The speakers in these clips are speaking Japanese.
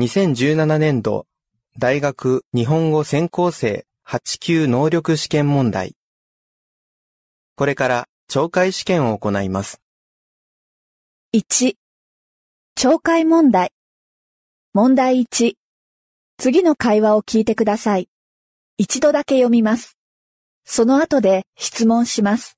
2017年度大学日本語専攻生8級能力試験問題。これから懲戒試験を行います。1、懲戒問題。問題1。次の会話を聞いてください。一度だけ読みます。その後で質問します。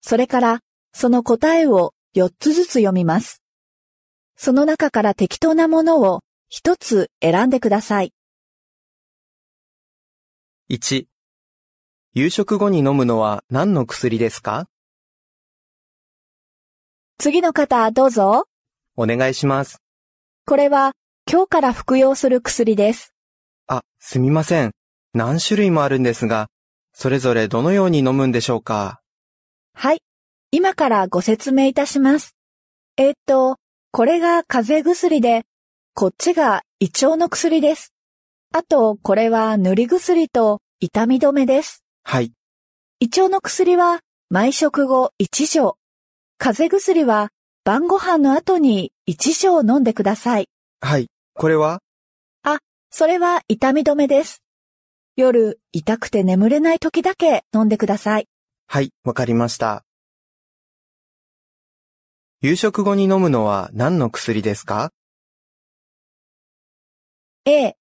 それから、その答えを4つずつ読みます。その中から適当なものを1つ選んでください。1、夕食後に飲むのは何の薬ですか？次の方どうぞ。お願いします。これは今日から服用する薬です。あ、すみません。何種類もあるんですが、それぞれどのように飲むんでしょうか？はい。今からご説明いたします。えーっと、これが風邪薬で、こっちが胃腸の薬です。あと、これは塗り薬と痛み止めです。はい、胃腸の薬は毎食後1錠。風邪薬は晩ご飯の後に1錠飲んでください。はい。これは？それは痛み止めです。夜、痛くて眠れない時だけ飲んでください。はい、わかりました。夕食後に飲むのは何の薬ですか？A、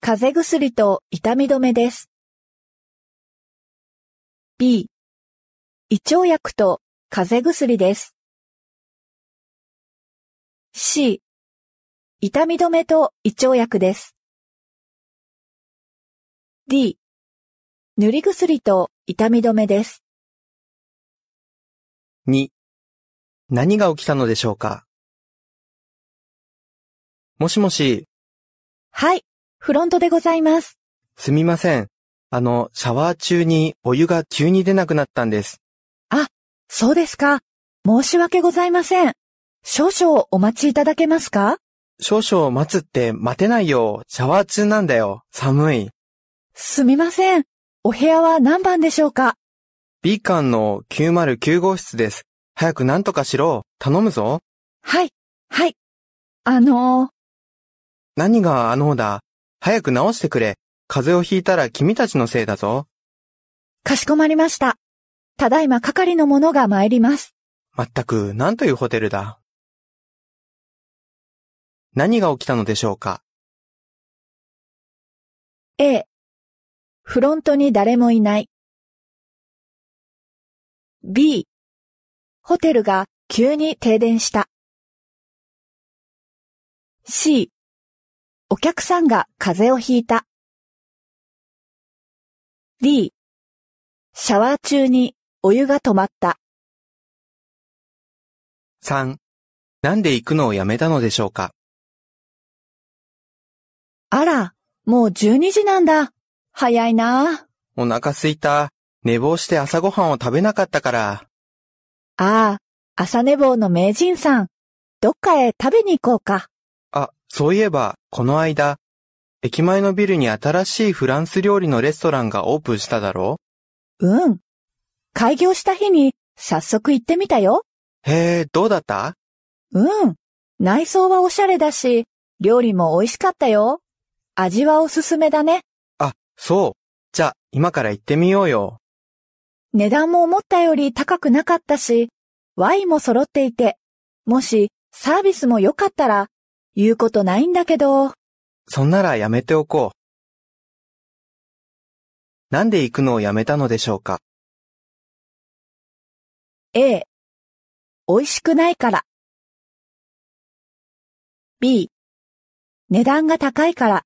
風邪薬と痛み止めです。B、胃腸薬と風邪薬です。C、痛み止めと胃腸薬です。D、塗り薬と痛み止めです。2、何が起きたのでしょうか？もしもし、はい、フロントでございます。すみません。あの、シャワー中にお湯が急に出なくなったんです。そうですか。申し訳ございません。少々お待ちいただけますか？少々待つって待てないよ。シャワー中なんだよ。寒い。すみません。お部屋は何番でしょうか？B 館の909号室です。早く何とかしろ。頼むぞ。はい、はい。あのー、何があのーだ。早く直してくれ。風邪をひいたら君たちのせいだぞ。かしこまりました。ただいま係の者が参ります。まったく、なんというホテルだ。何が起きたのでしょうか A、フロントに誰もいない。B、ホテルが急に停電した。C、お客さんが風邪をひいた。D、シャワー中にお湯が止まった。?3、なんで行くのをやめたのでしょうか？あら、もう12時なんだ。早いなあ。お腹すいた。寝坊して朝ごはんを食べなかったから。ああ、朝寝坊の名人さん。どっかへ食べに行こうか。あ、そういえば、この間、駅前のビルに新しいフランス料理のレストランがオープンしただろうん。開業した日に早速行ってみたよ。へえ、どうだった？うん。内装はおしゃれだし、料理も美味しかったよ。味はおすすめだね。あ、そう。じゃあ、今から行ってみようよ。値段も思ったより高くなかったし、ワインも揃っていて、もしサービスも良かったら、言うことないんだけど、そんならやめておこう。なんで行くのをやめたのでしょうか？A、美味しくないから。B、値段が高いから。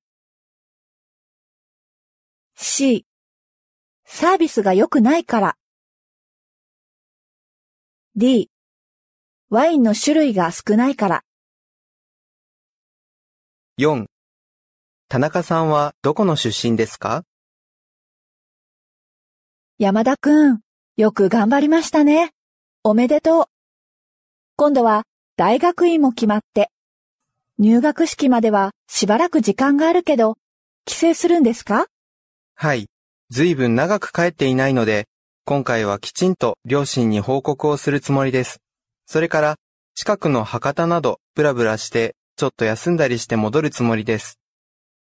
C、サービスが良くないから。D、ワインの種類が少ないから。?4、田中さんはどこの出身ですか？山田くん、よく頑張りましたね。おめでとう。今度は大学院も決まって。入学式まではしばらく時間があるけど、帰省するんですか？はい。ずいぶん長く帰っていないので、今回はきちんと両親に報告をするつもりです。それから、近くの博多などブラブラして、ちょっと休んだりして戻るつもりです。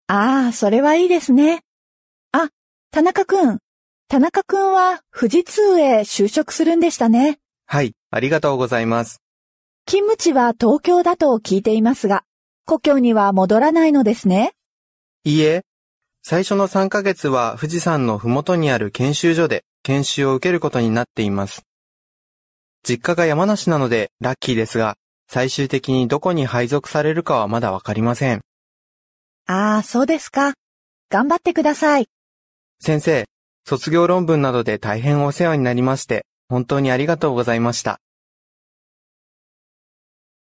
ああ、それはいいですね。あ、田中くん。田中くんは富士通へ就職するんでしたね。はい、ありがとうございます。勤務地は東京だと聞いていますが、故郷には戻らないのですね。いいえ、最初の3ヶ月は富士山のふもとにある研修所で研修を受けることになっています。実家が山梨なのでラッキーですが、最終的にどこに配属されるかはまだわかりません。ああ、そうですか。頑張ってください。先生、卒業論文などで大変お世話になりまして、本当にありがとうございました。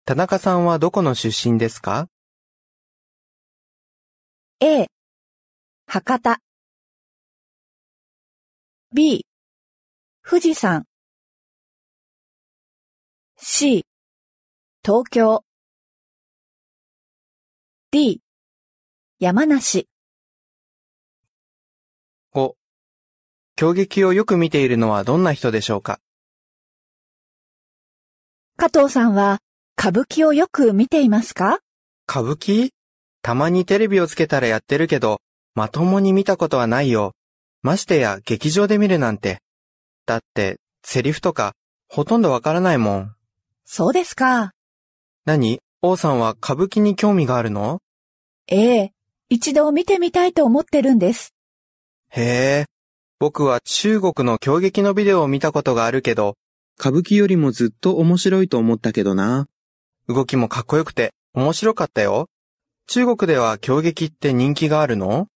田中さんはどこの出身ですか？A、博多。B、富士山。C、東京。D、山梨。?5、競劇をよく見ているのはどんな人でしょうか？加藤さんは歌舞伎をよく見ていますか？歌舞伎？たまにテレビをつけたらやってるけど、まともに見たことはないよ。ましてや劇場で見るなんて。だって、セリフとか、ほとんどわからないもん。そうですか。何？王さんは歌舞伎に興味があるの？ええ、一度見てみたいと思ってるんです。へえ。僕は中国の狂劇のビデオを見たことがあるけど、歌舞伎よりもずっと面白いと思ったけどな。動きもかっこよくて面白かったよ。中国では狂劇って人気があるの？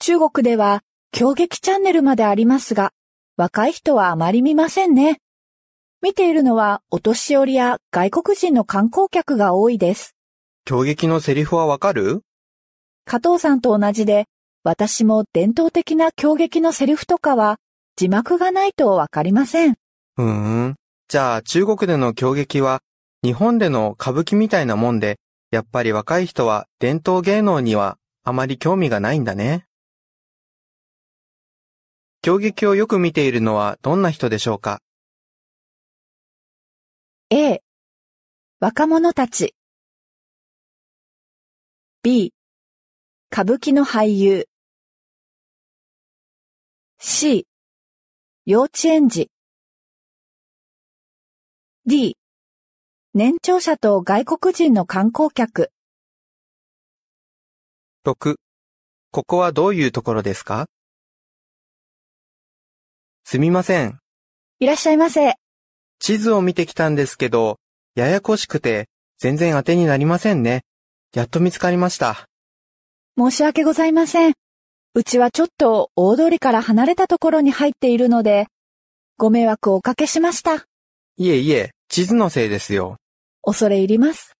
中国では狂劇チャンネルまでありますが、若い人はあまり見ませんね。見ているのはお年寄りや外国人の観光客が多いです。狂劇のセリフはわかる？加藤さんと同じで、私も伝統的な狂劇のセリフとかは字幕がないとわかりません。うーん。じゃあ中国での狂劇は日本での歌舞伎みたいなもんで、やっぱり若い人は伝統芸能にはあまり興味がないんだね。狂劇をよく見ているのはどんな人でしょうか？A、若者たち。B、歌舞伎の俳優。C、幼稚園児。D、年長者と外国人の観光客。6. ここはどういうところですか？すみません。いらっしゃいませ。地図を見てきたんですけど、ややこしくて全然当てになりませんね。やっと見つかりました。申し訳ございません。うちはちょっと大通りから離れたところに入っているので、ご迷惑をおかけしました。いえいえ、地図のせいですよ。恐れ入ります。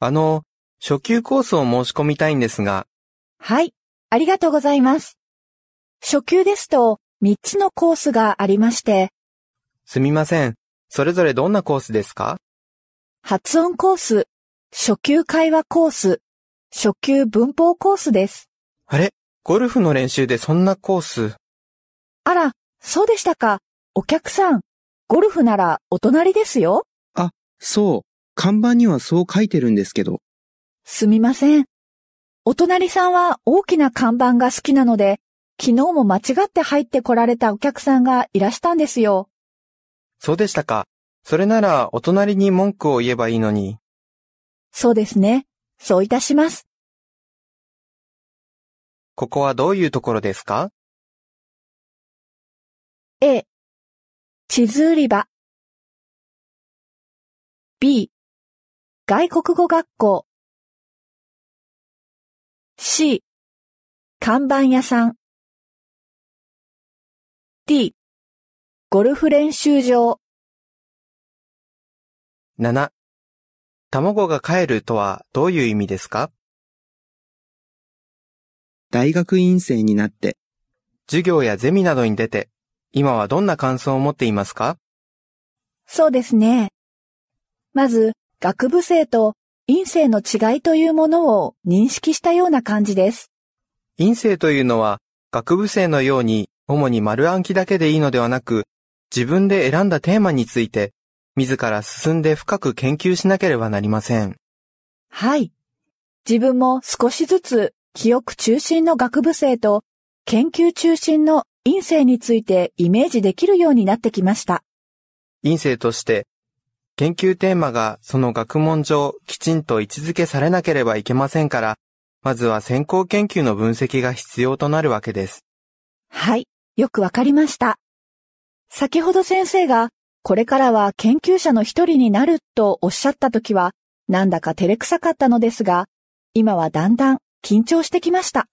あの、初級コースを申し込みたいんですが、はい、ありがとうございます。初級ですと3つのコースがありまして、すみません。それぞれどんなコースですか？発音コース、初級会話コース、初級文法コースです。あれ？ゴルフの練習でそんなコース？あら、そうでしたか。お客さん、ゴルフならお隣ですよ。そう。看板にはそう書いてるんですけど。すみません。お隣さんは大きな看板が好きなので、昨日も間違って入ってこられたお客さんがいらしたんですよ。そうでしたか。それならお隣に文句を言えばいいのに。そうですね。そういたします。ここはどういうところですか？A、地図売り場。B、外国語学校。C、看板屋さん。D、ゴルフ練習場。?7。卵が帰るとはどういう意味ですか？大学院生になって、授業やゼミなどに出て、今はどんな感想を持っていますか？そうですね。まず、学部生と院生の違いというものを認識したような感じです。院生というのは学部生のように主に丸暗記だけでいいのではなく、自分で選んだテーマについて、自ら進んで深く研究しなければなりません。はい。自分も少しずつ記憶中心の学部生と研究中心の院生についてイメージできるようになってきました。院生として、研究テーマがその学問上きちんと位置づけされなければいけませんから、まずは先行研究の分析が必要となるわけです。はい、よくわかりました。先ほど先生が、これからは研究者の一人になるとおっしゃったときは、なんだか照れくさかったのですが、今はだんだん緊張してきました。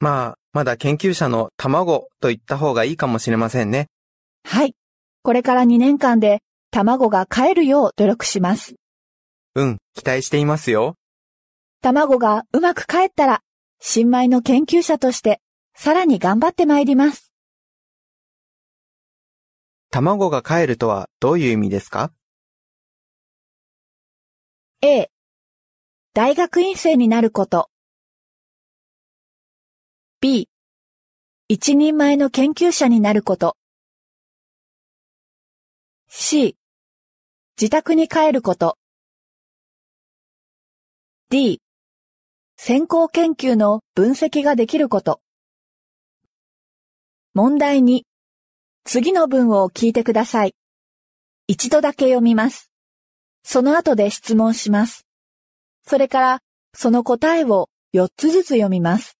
まあ、まだ研究者の卵と言った方がいいかもしれませんね。はい。これから2年間で卵が帰るよう努力します。うん、期待していますよ。卵がうまく帰ったら、新米の研究者として、さらに頑張ってまいります。卵が帰るとはどういう意味ですか？A、大学院生になること。B、一人前の研究者になること。C、自宅に帰ること。D、先行研究の分析ができること。問題2、次の文を聞いてください。一度だけ読みます。その後で質問します。それから、その答えを4つずつ読みます。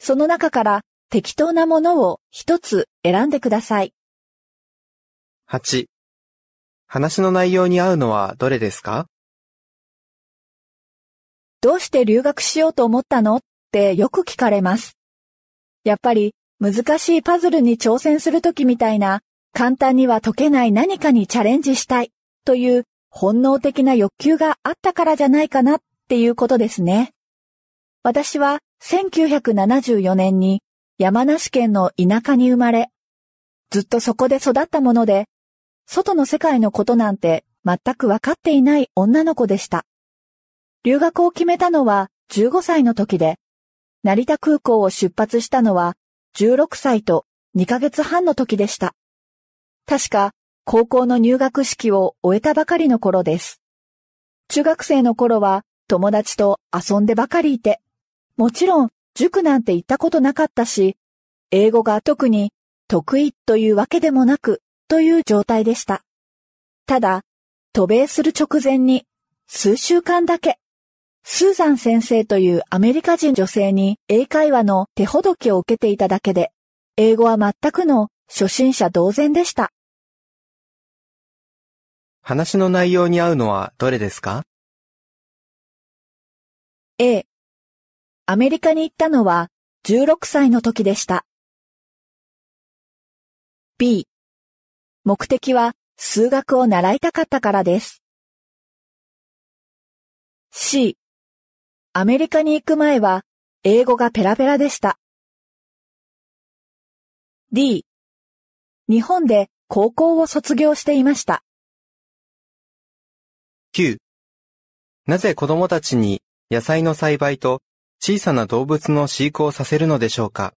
その中から適当なものを1つ選んでください。?8。話の内容に合うのはどれですか？どうして留学しようと思ったの？ってよく聞かれます。やっぱり難しいパズルに挑戦するときみたいな簡単には解けない何かにチャレンジしたいという本能的な欲求があったからじゃないかなっていうことですね。私は1974年に山梨県の田舎に生まれ、ずっとそこで育ったもので、外の世界のことなんて全くわかっていない女の子でした。留学を決めたのは15歳の時で、成田空港を出発したのは16歳と2ヶ月半の時でした。確か高校の入学式を終えたばかりの頃です。中学生の頃は友達と遊んでばかりいて、もちろん塾なんて行ったことなかったし、英語が特に得意というわけでもなくという状態でした。ただ、渡米する直前に数週間だけスーザン先生というアメリカ人女性に英会話の手ほどきを受けていただけで、英語は全くの初心者同然でした。話の内容に合うのはどれですか？A、アメリカに行ったのは16歳の時でした。B、目的は数学を習いたかったからです。C、アメリカに行く前は英語がペラペラでした。D、日本で高校を卒業していました。9。なぜ子供たちに野菜の栽培と小さな動物の飼育をさせるのでしょうか？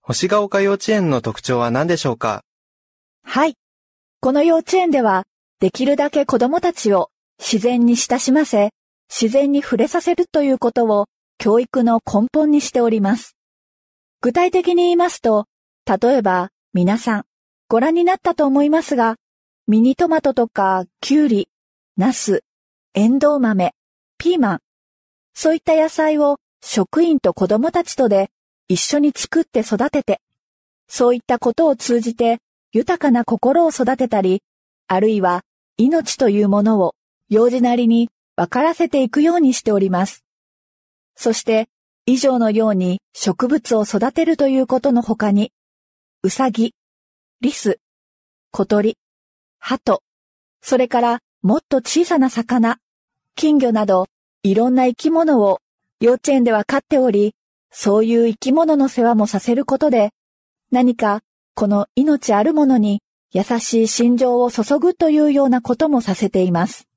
星ヶ丘幼稚園の特徴は何でしょうか？はい。この幼稚園では、できるだけ子供たちを自然に親しませ、自然に触れさせるということを教育の根本にしております。具体的に言いますと、例えば皆さんご覧になったと思いますが、ミニトマトとかキュウリ、ナス、エンドウ豆、ピーマン、そういった野菜を職員と子供たちとで一緒に作って育てて、そういったことを通じて豊かな心を育てたり、あるいは命というものを幼児なりに分からせていくようにしております。そして、以上のように植物を育てるということの他に、うさぎ、リス、小鳥、鳩、それからもっと小さな魚、金魚など、いろんな生き物を幼稚園では飼っており、そういう生き物の世話もさせることで、何かこの命あるものに優しい心情を注ぐというようなこともさせています。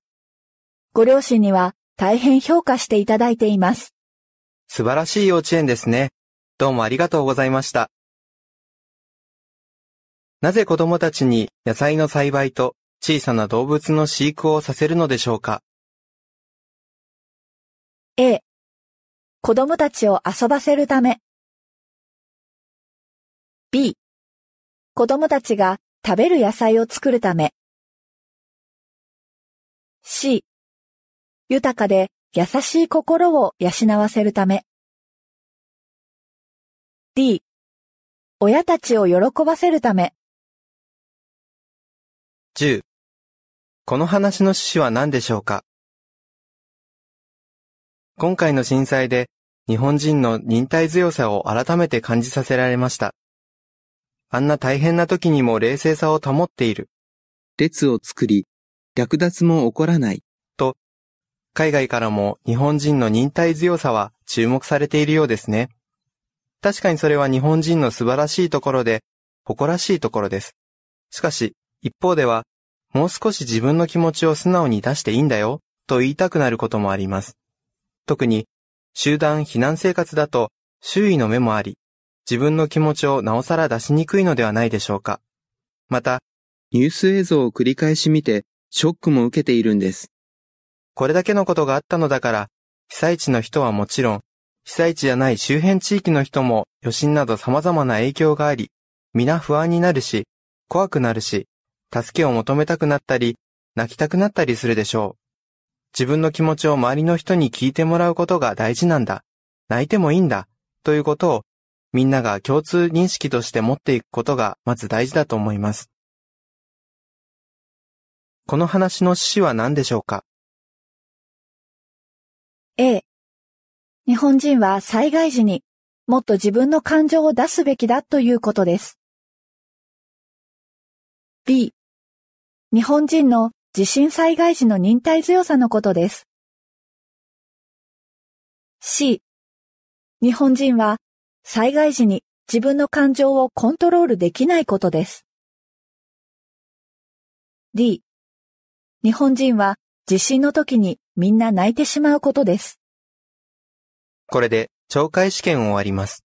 ご両親には大変評価していただいています。素晴らしい幼稚園ですね。どうもありがとうございました。なぜ子供たちに野菜の栽培と小さな動物の飼育をさせるのでしょうか？A、子供たちを遊ばせるため。B、子供たちが食べる野菜を作るため。C、豊かで優しい心を養わせるため。D、親たちを喜ばせるため。10この話の趣旨は何でしょうか？今回の震災で日本人の忍耐強さを改めて感じさせられました。あんな大変な時にも冷静さを保っている。列を作り、略奪も起こらない。海外からも日本人の忍耐強さは注目されているようですね。確かにそれは日本人の素晴らしいところで、誇らしいところです。しかし、一方では、もう少し自分の気持ちを素直に出していいんだよ、と言いたくなることもあります。特に、集団避難生活だと、周囲の目もあり、自分の気持ちをなおさら出しにくいのではないでしょうか。また、ニュース映像を繰り返し見て、ショックも受けているんです。これだけのことがあったのだから、被災地の人はもちろん、被災地じゃない周辺地域の人も余震など様々な影響があり、皆不安になるし、怖くなるし、助けを求めたくなったり、泣きたくなったりするでしょう。自分の気持ちを周りの人に聞いてもらうことが大事なんだ。泣いてもいいんだ。ということを、みんなが共通認識として持っていくことがまず大事だと思います。この話の趣旨は何でしょうか？A、日本人は災害時にもっと自分の感情を出すべきだということです。B、日本人の地震災害時の忍耐強さのことです。C、日本人は災害時に自分の感情をコントロールできないことです。D、日本人は地震の時にみんな泣いてしまうことです。これで懲戒試験を終わります。